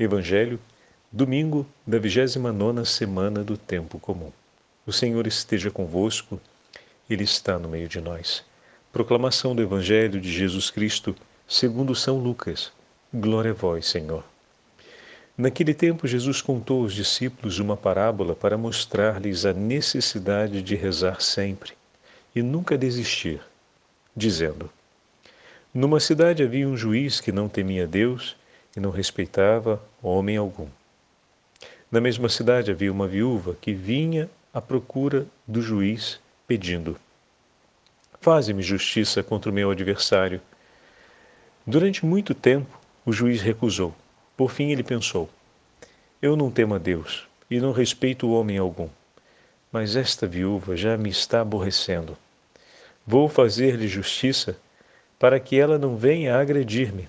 Evangelho, domingo da 29 semana do tempo comum. O Senhor esteja convosco, Ele está no meio de nós. Proclamação do Evangelho de Jesus Cristo, segundo São Lucas. Glória a vós, Senhor. Naquele tempo, Jesus contou aos discípulos uma parábola para mostrar-lhes a necessidade de rezar sempre e nunca desistir, dizendo: Numa cidade havia um juiz que não temia Deus e não respeitava homem algum. Na mesma cidade havia uma viúva que vinha à procura do juiz, pedindo: Faze-me justiça contra o meu adversário. Durante muito tempo, o juiz recusou. Por fim, ele pensou: Eu não temo a Deus e não respeito homem algum, mas esta viúva já me está aborrecendo. Vou fazer-lhe justiça para que ela não venha agredir-me.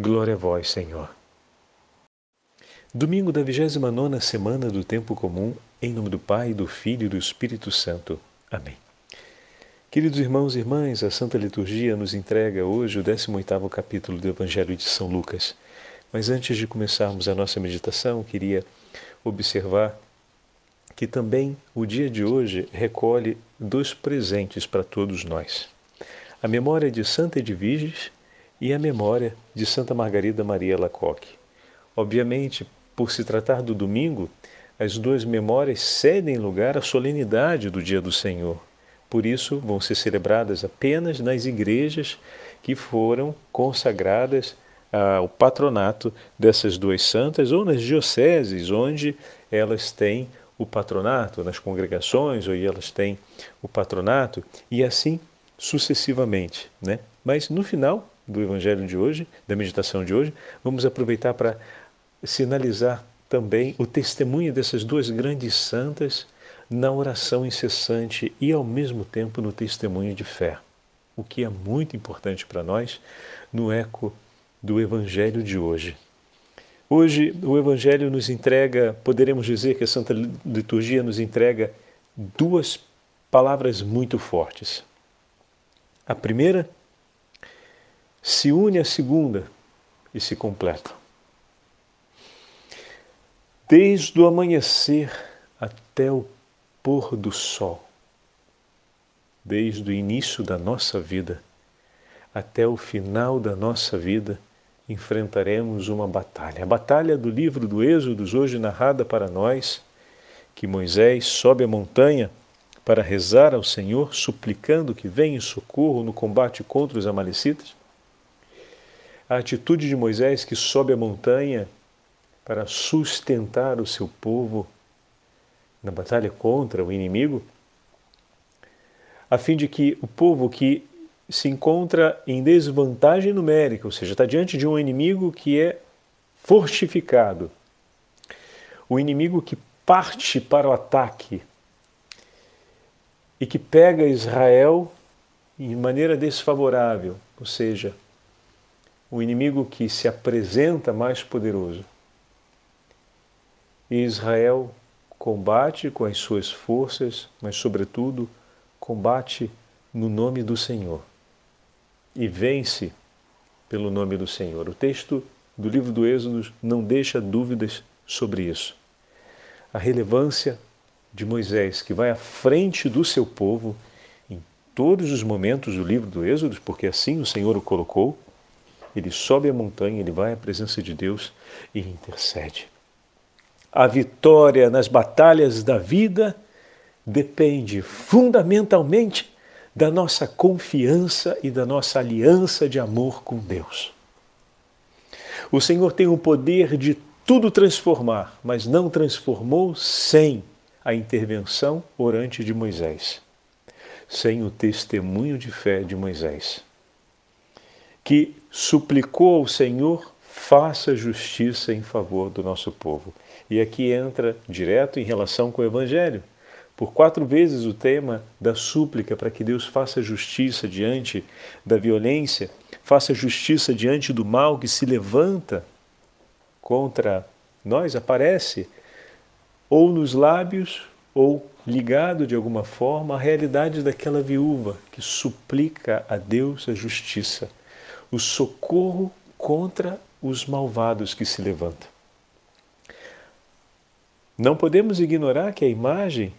Glória a vós, Senhor. Domingo da 29 semana do tempo comum, em nome do Pai, do Filho e do Espírito Santo. Amém. Queridos irmãos e irmãs, a Santa Liturgia nos entrega hoje o 18º capítulo do Evangelho de São Lucas. Mas antes de começarmos a nossa meditação, queria observar que também o dia de hoje recolhe dois presentes para todos nós. A memória de Santa Edviges e a memória de Santa Margarida Maria Lacoque. Obviamente, por se tratar do domingo, as duas memórias cedem lugar à solenidade do Dia do Senhor. Por isso, vão ser celebradas apenas nas igrejas que foram consagradas ao patronato dessas duas santas ou nas dioceses onde elas têm o patronato, nas congregações onde elas têm o patronato e assim sucessivamente, né? Mas no final do Evangelho de hoje, da meditação de hoje, vamos aproveitar para sinalizar também o testemunho dessas duas grandes santas na oração incessante e ao mesmo tempo no testemunho de fé, o que é muito importante para nós no eco do Evangelho de hoje. Hoje o Evangelho nos entrega, poderemos dizer que a Santa Liturgia nos entrega duas palavras muito fortes. A primeira se une à segunda e se completa. Desde o amanhecer até o pôr do sol, desde o início da nossa vida até o final da nossa vida, enfrentaremos uma batalha. A batalha do livro do Êxodo, hoje narrada para nós, que Moisés sobe a montanha para rezar ao Senhor, suplicando que venha em socorro no combate contra os Amalecitas a atitude de Moisés que sobe a montanha para sustentar o seu povo na batalha contra o inimigo, a fim de que o povo que se encontra em desvantagem numérica, ou seja, está diante de um inimigo que é fortificado, o inimigo que parte para o ataque e que pega Israel de maneira desfavorável, ou seja, o inimigo que se apresenta mais poderoso. E Israel combate com as suas forças, mas, sobretudo, combate no nome do Senhor e vence pelo nome do Senhor. O texto do livro do Êxodo não deixa dúvidas sobre isso. A relevância de Moisés, que vai à frente do seu povo em todos os momentos do livro do Êxodo, porque assim o Senhor o colocou, ele sobe a montanha, ele vai à presença de Deus e intercede. A vitória nas batalhas da vida depende fundamentalmente da nossa confiança e da nossa aliança de amor com Deus. O Senhor tem o poder de tudo transformar, mas não transformou sem a intervenção orante de Moisés, sem o testemunho de fé de Moisés que suplicou ao Senhor faça justiça em favor do nosso povo. E aqui entra direto em relação com o Evangelho. Por quatro vezes o tema da súplica para que Deus faça justiça diante da violência, faça justiça diante do mal que se levanta contra nós aparece ou nos lábios ou ligado de alguma forma à realidade daquela viúva que suplica a Deus a justiça, o socorro contra os malvados que se levantam. Não podemos ignorar que a imagem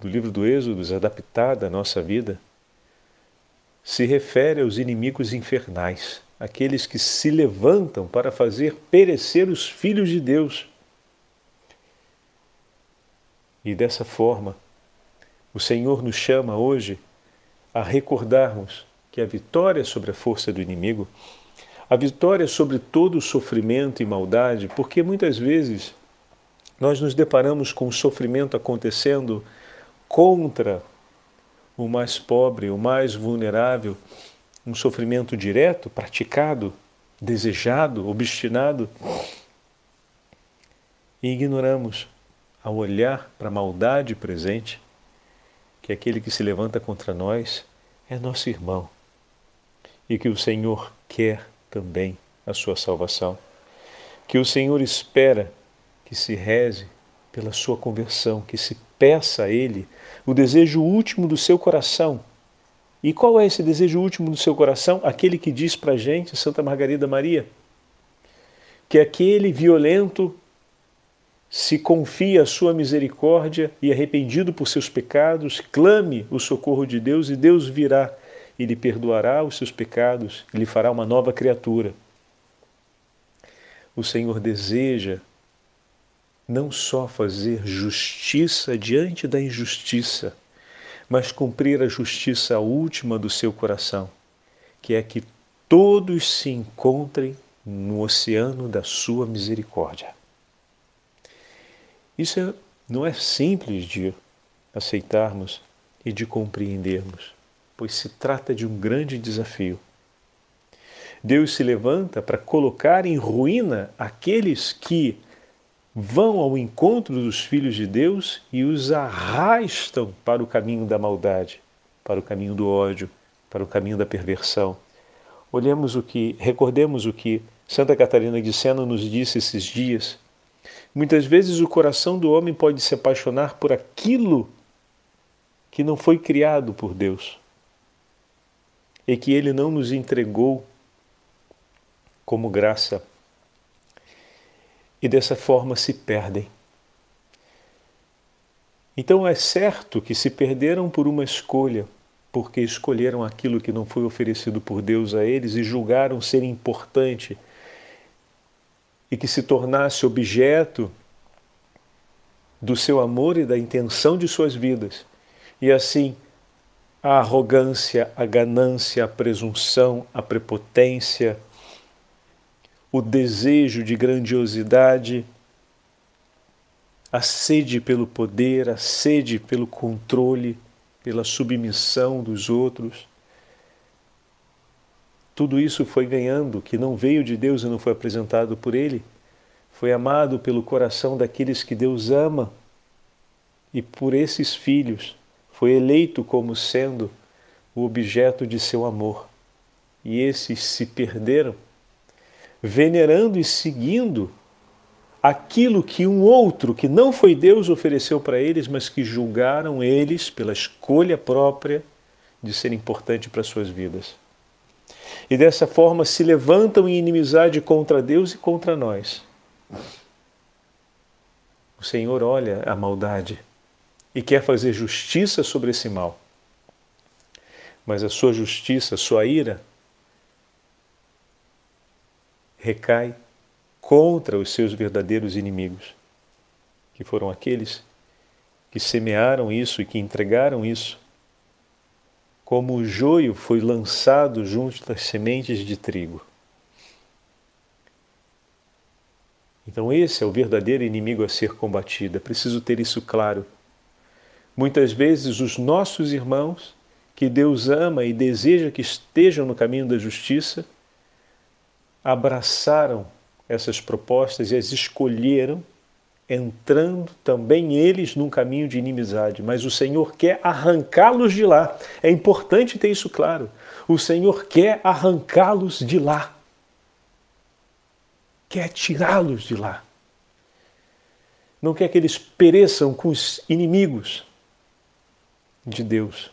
do livro do Êxodo, adaptada à nossa vida, se refere aos inimigos infernais, aqueles que se levantam para fazer perecer os filhos de Deus. E dessa forma, o Senhor nos chama hoje a recordarmos que a vitória sobre a força do inimigo, a vitória sobre todo o sofrimento e maldade, porque muitas vezes nós nos deparamos com o sofrimento acontecendo contra o mais pobre, o mais vulnerável, um sofrimento direto, praticado, desejado, obstinado, e ignoramos, ao olhar para a maldade presente, que aquele que se levanta contra nós é nosso irmão e que o Senhor quer também a sua salvação. Que o Senhor espera que se reze pela sua conversão, que se peça a Ele o desejo último do seu coração. E qual é esse desejo último do seu coração? Aquele que diz para a gente, Santa Margarida Maria, que aquele violento se confia à sua misericórdia e arrependido por seus pecados, clame o socorro de Deus e Deus virá e lhe perdoará os seus pecados e lhe fará uma nova criatura. O Senhor deseja não só fazer justiça diante da injustiça, mas cumprir a justiça última do seu coração, que é que todos se encontrem no oceano da sua misericórdia. Isso é, não é simples de aceitarmos e de compreendermos, pois se trata de um grande desafio. Deus se levanta para colocar em ruína aqueles que vão ao encontro dos filhos de Deus e os arrastam para o caminho da maldade, para o caminho do ódio, para o caminho da perversão. Olhemos o que, recordemos o que Santa Catarina de Sena nos disse esses dias. Muitas vezes o coração do homem pode se apaixonar por aquilo que não foi criado por Deus e que ele não nos entregou como graça e dessa forma se perdem. Então é certo que se perderam por uma escolha, porque escolheram aquilo que não foi oferecido por Deus a eles e julgaram ser importante e que se tornasse objeto do seu amor e da intenção de suas vidas. E assim, a arrogância, a ganância, a presunção, a prepotência, o desejo de grandiosidade, a sede pelo poder, a sede pelo controle, pela submissão dos outros. Tudo isso foi ganhando, que não veio de Deus e não foi apresentado por Ele, foi amado pelo coração daqueles que Deus ama e por esses filhos foi eleito como sendo o objeto de seu amor. E esses se perderam venerando e seguindo aquilo que um outro, que não foi Deus, ofereceu para eles, mas que julgaram eles pela escolha própria de ser importante para suas vidas. E dessa forma se levantam em inimizade contra Deus e contra nós. O Senhor olha a maldade e quer fazer justiça sobre esse mal. Mas a sua justiça, a sua ira, recai contra os seus verdadeiros inimigos, que foram aqueles que semearam isso e que entregaram isso, como o joio foi lançado junto das sementes de trigo. Então, esse é o verdadeiro inimigo a ser combatido. É preciso ter isso claro. Muitas vezes, os nossos irmãos, que Deus ama e deseja que estejam no caminho da justiça, abraçaram essas propostas e as escolheram, entrando também eles num caminho de inimizade. Mas o Senhor quer arrancá-los de lá. É importante ter isso claro. O Senhor quer arrancá-los de lá. Quer tirá-los de lá. Não quer que eles pereçam com os inimigos de Deus.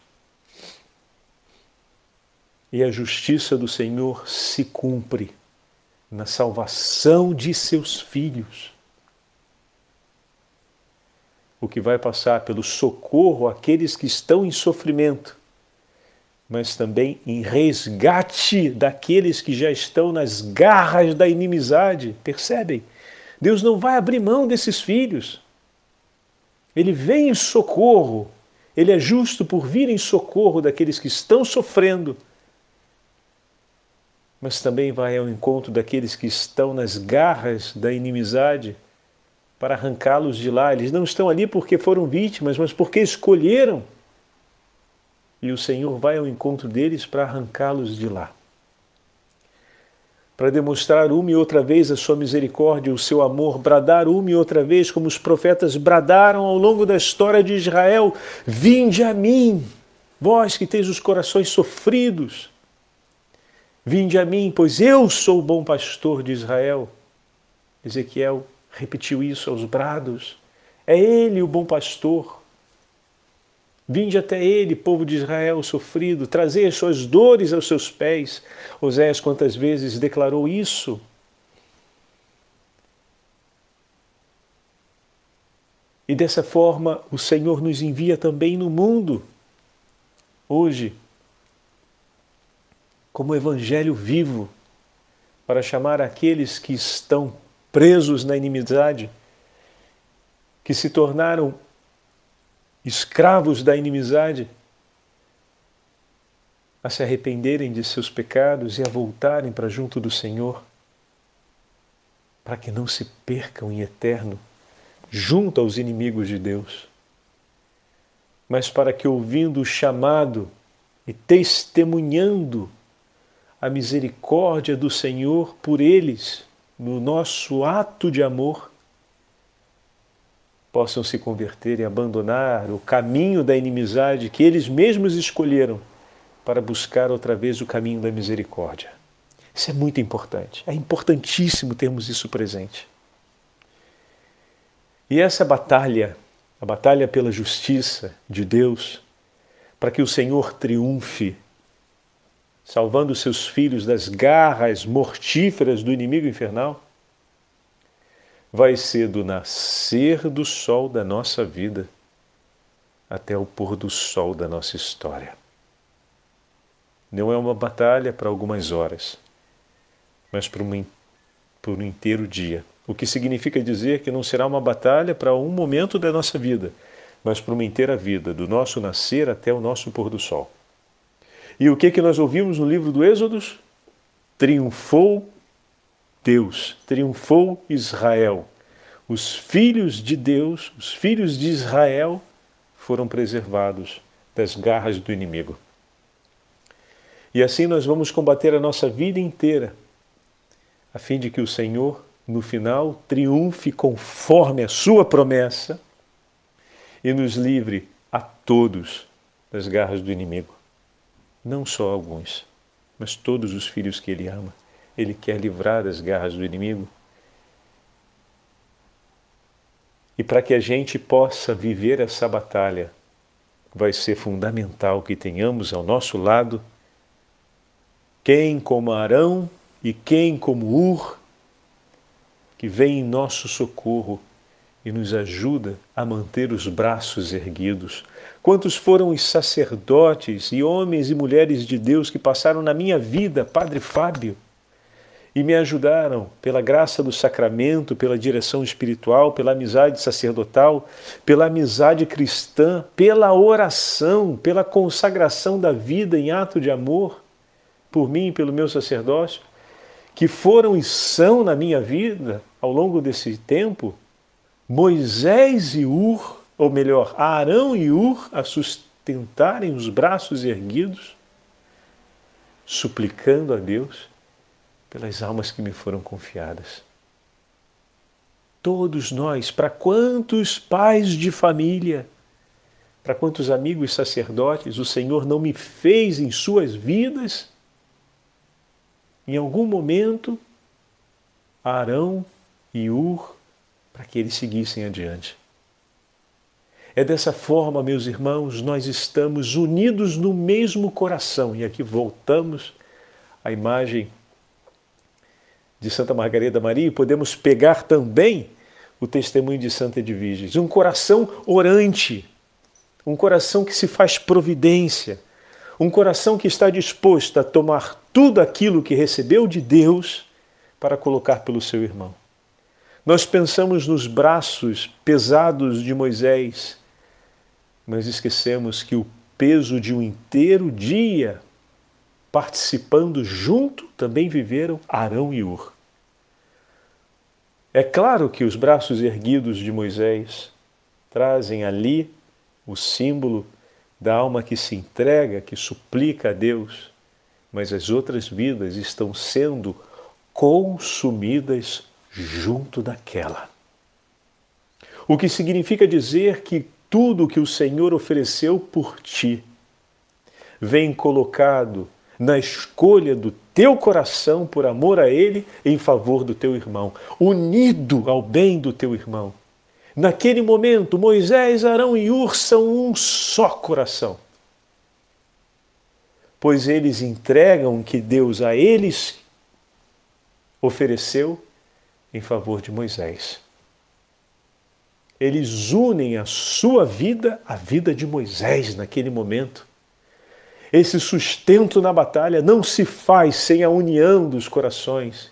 E a justiça do Senhor se cumpre na salvação de seus filhos. O que vai passar pelo socorro àqueles que estão em sofrimento, mas também em resgate daqueles que já estão nas garras da inimizade. Percebem? Deus não vai abrir mão desses filhos. Ele vem em socorro. Ele é justo por vir em socorro daqueles que estão sofrendo mas também vai ao encontro daqueles que estão nas garras da inimizade para arrancá-los de lá. Eles não estão ali porque foram vítimas, mas porque escolheram. E o Senhor vai ao encontro deles para arrancá-los de lá. Para demonstrar uma e outra vez a sua misericórdia, o seu amor, bradar uma e outra vez, como os profetas bradaram ao longo da história de Israel: Vinde a mim, vós que teis os corações sofridos, Vinde a mim, pois eu sou o bom pastor de Israel. Ezequiel repetiu isso aos brados. É ele o bom pastor. Vinde até ele, povo de Israel sofrido, trazei as suas dores aos seus pés. Oséias quantas vezes declarou isso? E dessa forma o Senhor nos envia também no mundo. Hoje, como evangelho vivo para chamar aqueles que estão presos na inimizade, que se tornaram escravos da inimizade, a se arrependerem de seus pecados e a voltarem para junto do Senhor, para que não se percam em eterno junto aos inimigos de Deus, mas para que, ouvindo o chamado e testemunhando a misericórdia do Senhor por eles, no nosso ato de amor, possam se converter e abandonar o caminho da inimizade que eles mesmos escolheram para buscar outra vez o caminho da misericórdia. Isso é muito importante. É importantíssimo termos isso presente. E essa batalha, a batalha pela justiça de Deus, para que o Senhor triunfe salvando seus filhos das garras mortíferas do inimigo infernal, vai ser do nascer do sol da nossa vida até o pôr do sol da nossa história. Não é uma batalha para algumas horas, mas um, por um inteiro dia. O que significa dizer que não será uma batalha para um momento da nossa vida, mas para uma inteira vida, do nosso nascer até o nosso pôr do sol. E o que que nós ouvimos no livro do Êxodos? Triunfou Deus, triunfou Israel. Os filhos de Deus, os filhos de Israel foram preservados das garras do inimigo. E assim nós vamos combater a nossa vida inteira, a fim de que o Senhor, no final, triunfe conforme a sua promessa e nos livre a todos das garras do inimigo não só alguns, mas todos os filhos que ele ama. Ele quer livrar das garras do inimigo. E para que a gente possa viver essa batalha, vai ser fundamental que tenhamos ao nosso lado quem como Arão e quem como Ur, que vem em nosso socorro e nos ajuda a manter os braços erguidos. Quantos foram os sacerdotes e homens e mulheres de Deus que passaram na minha vida, Padre Fábio, e me ajudaram pela graça do sacramento, pela direção espiritual, pela amizade sacerdotal, pela amizade cristã, pela oração, pela consagração da vida em ato de amor por mim e pelo meu sacerdócio, que foram e são na minha vida ao longo desse tempo Moisés e Ur, ou melhor, Arão e Ur, a sustentarem os braços erguidos, suplicando a Deus pelas almas que me foram confiadas. todos nós, para quantos pais de família, para quantos amigos sacerdotes o Senhor não me fez em suas vidas, em algum momento, Arão e Ur, para que eles seguissem adiante. É dessa forma, meus irmãos, nós estamos unidos no mesmo coração. E aqui voltamos à imagem de Santa Margarida Maria e podemos pegar também o testemunho de Santa Edviges. Um coração orante, um coração que se faz providência, um coração que está disposto a tomar tudo aquilo que recebeu de Deus para colocar pelo seu irmão. Nós pensamos nos braços pesados de Moisés, mas esquecemos que o peso de um inteiro dia participando junto também viveram Arão e Ur. É claro que os braços erguidos de Moisés trazem ali o símbolo da alma que se entrega, que suplica a Deus, mas as outras vidas estão sendo consumidas junto daquela. O que significa dizer que tudo que o Senhor ofereceu por ti vem colocado na escolha do teu coração por amor a Ele em favor do teu irmão, unido ao bem do teu irmão. Naquele momento, Moisés, Arão e Ur são um só coração, pois eles entregam o que Deus a eles ofereceu em favor de Moisés. Eles unem a sua vida à vida de Moisés naquele momento. Esse sustento na batalha não se faz sem a união dos corações,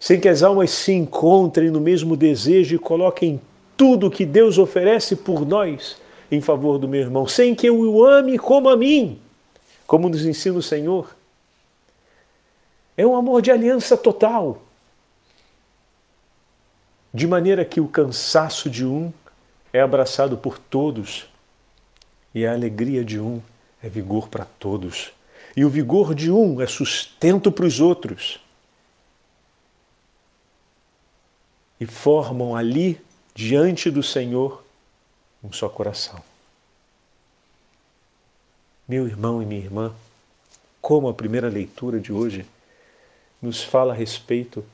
sem que as almas se encontrem no mesmo desejo e coloquem tudo que Deus oferece por nós em favor do meu irmão, sem que eu o ame como a mim, como nos ensina o Senhor. É um amor de aliança total, de maneira que o cansaço de um é abraçado por todos e a alegria de um é vigor para todos. E o vigor de um é sustento para os outros. E formam ali, diante do Senhor, um só coração. Meu irmão e minha irmã, como a primeira leitura de hoje nos fala a respeito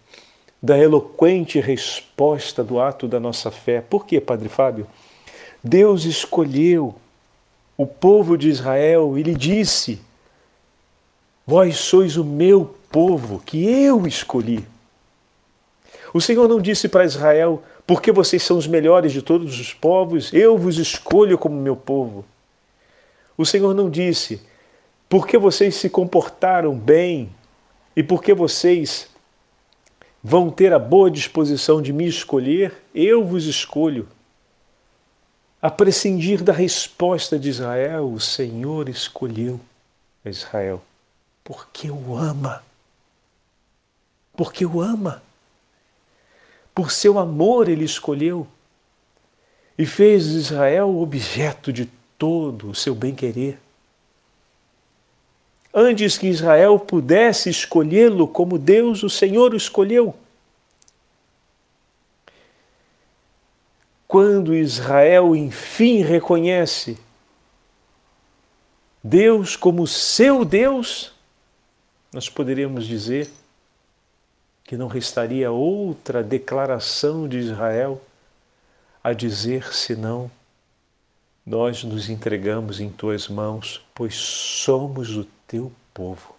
da eloquente resposta do ato da nossa fé. Por que, Padre Fábio? Deus escolheu o povo de Israel e lhe disse: Vós sois o meu povo que eu escolhi. O Senhor não disse para Israel: Porque vocês são os melhores de todos os povos, eu vos escolho como meu povo. O Senhor não disse: Porque vocês se comportaram bem e porque vocês vão ter a boa disposição de me escolher, eu vos escolho a prescindir da resposta de Israel, o Senhor escolheu Israel porque o ama. Porque o ama. Por seu amor ele escolheu e fez Israel objeto de todo o seu bem-querer. Antes que Israel pudesse escolhê-lo como Deus, o Senhor o escolheu. Quando Israel enfim reconhece Deus como seu Deus, nós poderíamos dizer que não restaria outra declaração de Israel a dizer senão nós nos entregamos em tuas mãos, pois somos o teu povo.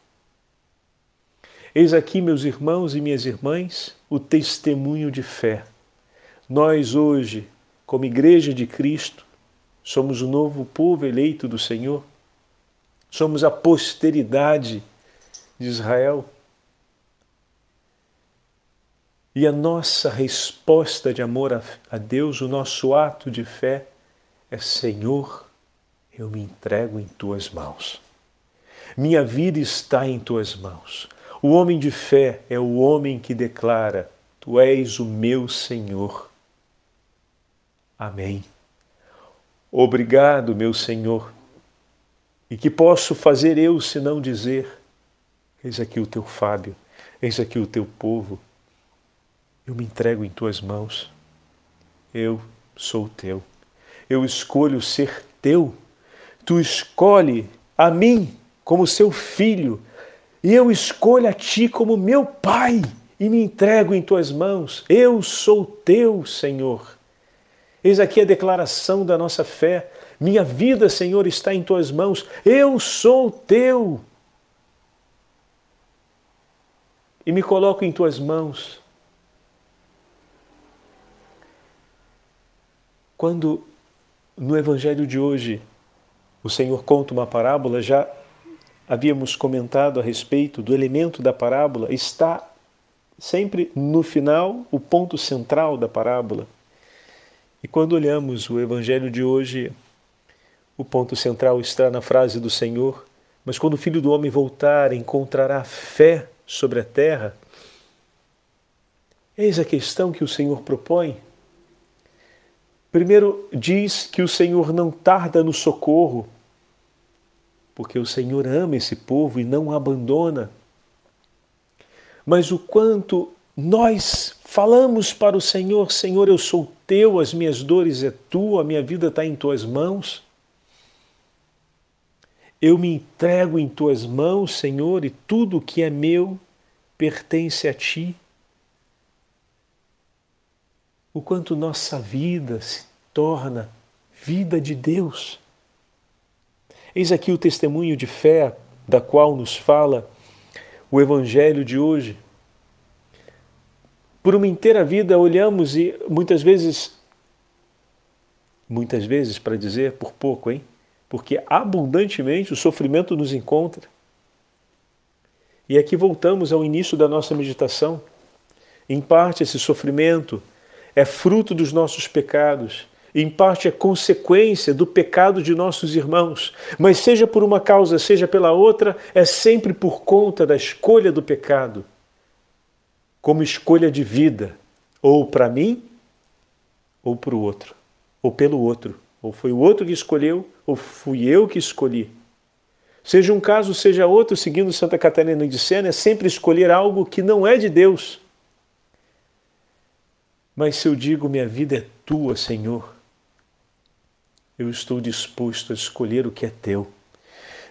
Eis aqui, meus irmãos e minhas irmãs, o testemunho de fé. Nós hoje como Igreja de Cristo, somos o novo povo eleito do Senhor, somos a posteridade de Israel. E a nossa resposta de amor a Deus, o nosso ato de fé, é: Senhor, eu me entrego em tuas mãos. Minha vida está em tuas mãos. O homem de fé é o homem que declara: Tu és o meu Senhor. Amém. Obrigado, meu Senhor. E que posso fazer eu senão dizer: Eis aqui o teu Fábio, eis aqui o teu povo. Eu me entrego em tuas mãos. eu sou teu. Eu escolho ser teu. Tu escolhe a mim como seu filho, e eu escolho a ti como meu pai e me entrego em tuas mãos. Eu sou teu, Senhor. Eis aqui a declaração da nossa fé. Minha vida, Senhor, está em tuas mãos. Eu sou teu. E me coloco em tuas mãos. Quando no Evangelho de hoje o Senhor conta uma parábola, já havíamos comentado a respeito do elemento da parábola, está sempre no final o ponto central da parábola. E quando olhamos o Evangelho de hoje, o ponto central está na frase do Senhor: Mas quando o Filho do Homem voltar, encontrará fé sobre a terra. Eis a questão que o Senhor propõe. Primeiro, diz que o Senhor não tarda no socorro, porque o Senhor ama esse povo e não o abandona. Mas o quanto nós falamos para o Senhor: Senhor, eu sou teu, as minhas dores é tua, a minha vida está em tuas mãos. Eu me entrego em tuas mãos, Senhor, e tudo que é meu pertence a ti o quanto nossa vida se torna vida de Deus. Eis aqui o testemunho de fé da qual nos fala o Evangelho de hoje. Por uma inteira vida olhamos e muitas vezes, muitas vezes para dizer por pouco, hein? Porque abundantemente o sofrimento nos encontra. E aqui voltamos ao início da nossa meditação. Em parte, esse sofrimento é fruto dos nossos pecados, em parte é consequência do pecado de nossos irmãos, mas seja por uma causa, seja pela outra, é sempre por conta da escolha do pecado, como escolha de vida, ou para mim, ou para o outro, ou pelo outro, ou foi o outro que escolheu, ou fui eu que escolhi. Seja um caso, seja outro, seguindo Santa Catarina de Sena, é sempre escolher algo que não é de Deus mas se eu digo, minha vida é tua, Senhor, eu estou disposto a escolher o que é teu.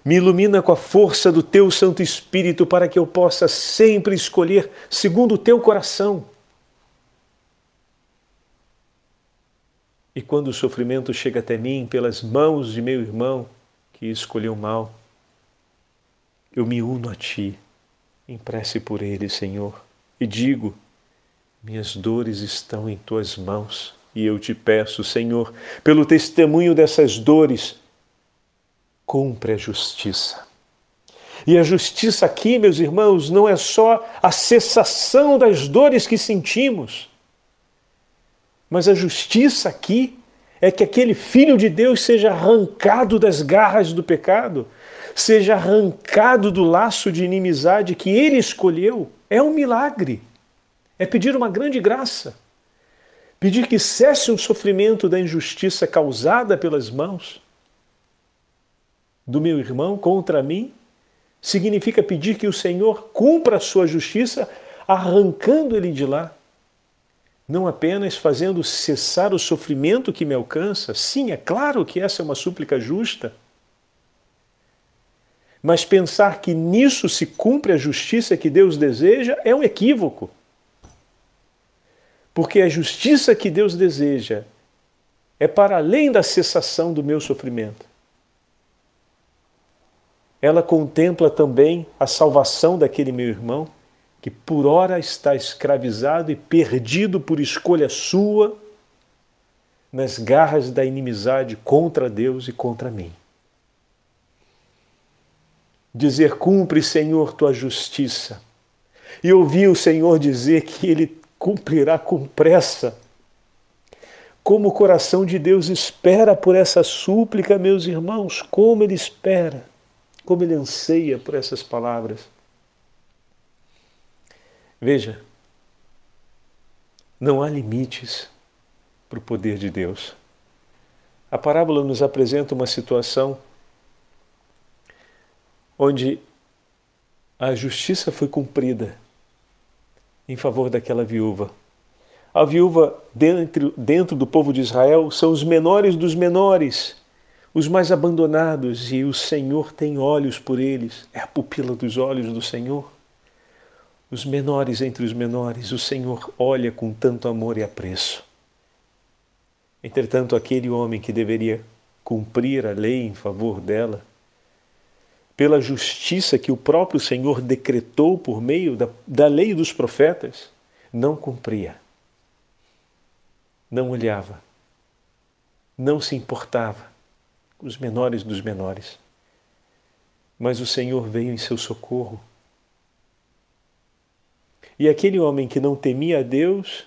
Me ilumina com a força do teu Santo Espírito para que eu possa sempre escolher segundo o teu coração. E quando o sofrimento chega até mim pelas mãos de meu irmão que escolheu mal, eu me uno a ti, em prece por ele, Senhor, e digo: minhas dores estão em tuas mãos e eu te peço, Senhor, pelo testemunho dessas dores, cumpre a justiça. E a justiça aqui, meus irmãos, não é só a cessação das dores que sentimos, mas a justiça aqui é que aquele filho de Deus seja arrancado das garras do pecado, seja arrancado do laço de inimizade que ele escolheu. É um milagre é pedir uma grande graça. Pedir que cesse o sofrimento da injustiça causada pelas mãos do meu irmão contra mim, significa pedir que o Senhor cumpra a sua justiça, arrancando ele de lá. Não apenas fazendo cessar o sofrimento que me alcança, sim, é claro que essa é uma súplica justa, mas pensar que nisso se cumpre a justiça que Deus deseja é um equívoco. Porque a justiça que Deus deseja é para além da cessação do meu sofrimento. Ela contempla também a salvação daquele meu irmão que por ora está escravizado e perdido por escolha sua nas garras da inimizade contra Deus e contra mim. Dizer: Cumpre, Senhor, tua justiça. E ouvir o Senhor dizer que Ele cumprirá com pressa. Como o coração de Deus espera por essa súplica, meus irmãos, como ele espera, como ele anseia por essas palavras. Veja, não há limites para o poder de Deus. A parábola nos apresenta uma situação onde a justiça foi cumprida em favor daquela viúva. A viúva dentro, dentro do povo de Israel são os menores dos menores, os mais abandonados, e o Senhor tem olhos por eles, é a pupila dos olhos do Senhor. Os menores entre os menores, o Senhor olha com tanto amor e apreço. Entretanto, aquele homem que deveria cumprir a lei em favor dela, pela justiça que o próprio Senhor decretou por meio da, da lei dos profetas, não cumpria, não olhava, não se importava os menores dos menores. Mas o Senhor veio em seu socorro. E aquele homem que não temia a Deus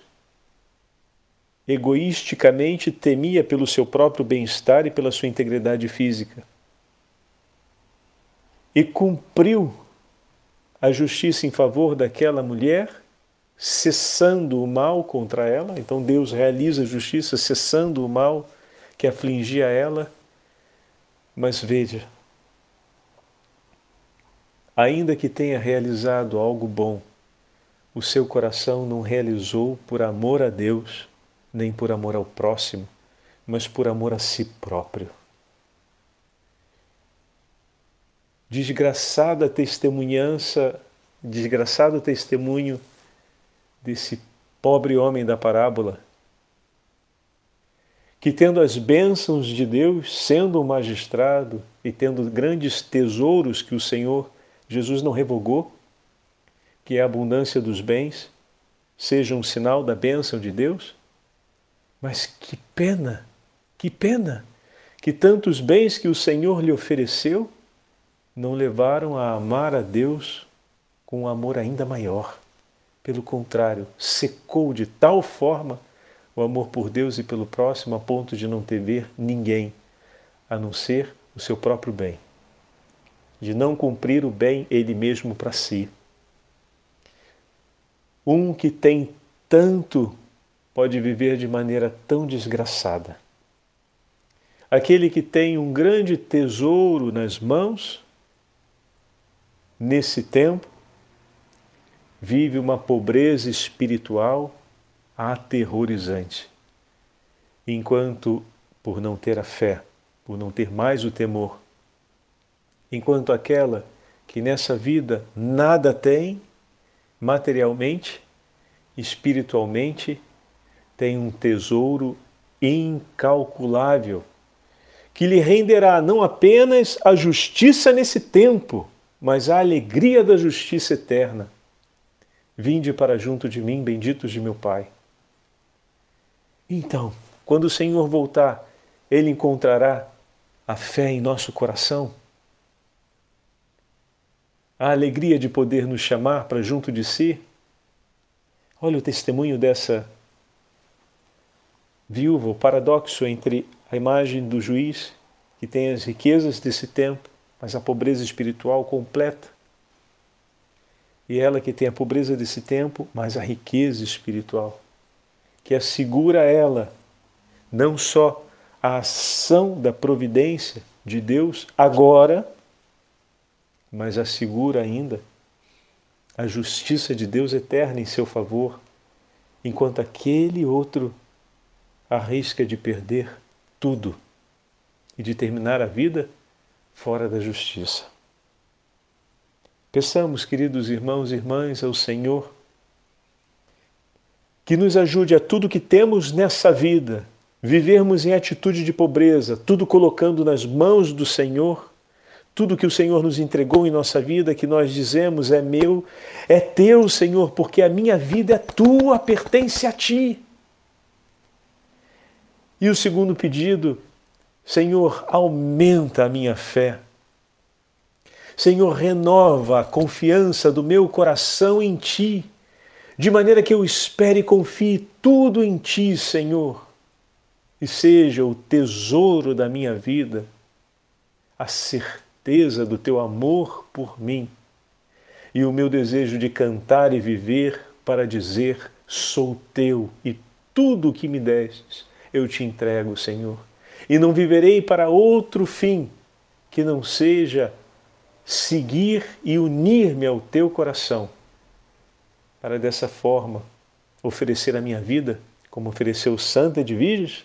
egoisticamente temia pelo seu próprio bem-estar e pela sua integridade física. E cumpriu a justiça em favor daquela mulher, cessando o mal contra ela. Então Deus realiza a justiça cessando o mal que afligia ela. Mas veja, ainda que tenha realizado algo bom, o seu coração não realizou por amor a Deus nem por amor ao próximo, mas por amor a si próprio. Desgraçada testemunhança, desgraçado testemunho desse pobre homem da parábola, que tendo as bênçãos de Deus, sendo um magistrado e tendo grandes tesouros que o Senhor Jesus não revogou, que é a abundância dos bens, seja um sinal da bênção de Deus, mas que pena, que pena, que tantos bens que o Senhor lhe ofereceu não levaram a amar a Deus com um amor ainda maior. Pelo contrário, secou de tal forma o amor por Deus e pelo próximo a ponto de não temer ninguém, a não ser o seu próprio bem, de não cumprir o bem ele mesmo para si. Um que tem tanto pode viver de maneira tão desgraçada. Aquele que tem um grande tesouro nas mãos, nesse tempo, vive uma pobreza espiritual aterrorizante. Enquanto, por não ter a fé, por não ter mais o temor, enquanto aquela que nessa vida nada tem, materialmente, espiritualmente, tem um tesouro incalculável que lhe renderá não apenas a justiça nesse tempo, mas a alegria da justiça eterna. Vinde para junto de mim, benditos de meu Pai. Então, quando o Senhor voltar, Ele encontrará a fé em nosso coração, a alegria de poder nos chamar para junto de si. Olha o testemunho dessa viúva, o paradoxo entre a imagem do juiz, que tem as riquezas desse tempo, mas a pobreza espiritual completa, e ela que tem a pobreza desse tempo, mas a riqueza espiritual, que assegura a ela não só a ação da providência de Deus agora, mas assegura ainda a justiça de Deus eterna em seu favor, enquanto aquele outro arrisca de perder tudo e de terminar a vida fora da justiça. Peçamos, queridos irmãos e irmãs, ao Senhor que nos ajude a tudo que temos nessa vida, vivermos em atitude de pobreza, tudo colocando nas mãos do Senhor, tudo que o Senhor nos entregou em nossa vida, que nós dizemos é meu, é teu, Senhor, porque a minha vida é tua, pertence a ti. E o segundo pedido, Senhor, aumenta a minha fé. Senhor, renova a confiança do meu coração em Ti, de maneira que eu espere e confie tudo em Ti, Senhor, e seja o tesouro da minha vida, a certeza do Teu amor por mim e o meu desejo de cantar e viver para dizer: sou Teu e tudo o que me destes eu te entrego, Senhor. E não viverei para outro fim que não seja seguir e unir-me ao teu coração, para dessa forma oferecer a minha vida, como ofereceu Santa Edviges,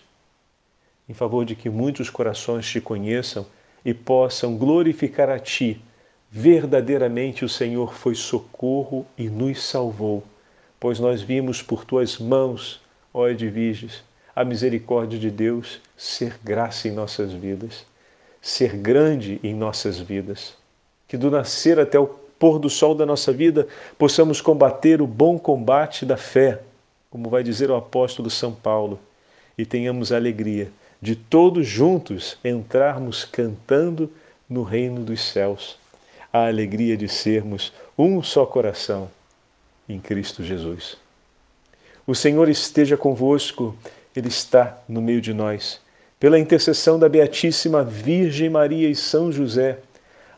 em favor de que muitos corações te conheçam e possam glorificar a ti. Verdadeiramente o Senhor foi socorro e nos salvou, pois nós vimos por tuas mãos, ó Edviges, a misericórdia de Deus ser graça em nossas vidas, ser grande em nossas vidas. Que do nascer até o pôr do sol da nossa vida possamos combater o bom combate da fé como vai dizer o apóstolo São Paulo, e tenhamos a alegria de todos juntos entrarmos cantando no reino dos céus, a alegria de sermos um só coração em Cristo Jesus. O Senhor esteja convosco, Ele está no meio de nós. Pela intercessão da Beatíssima Virgem Maria e São José,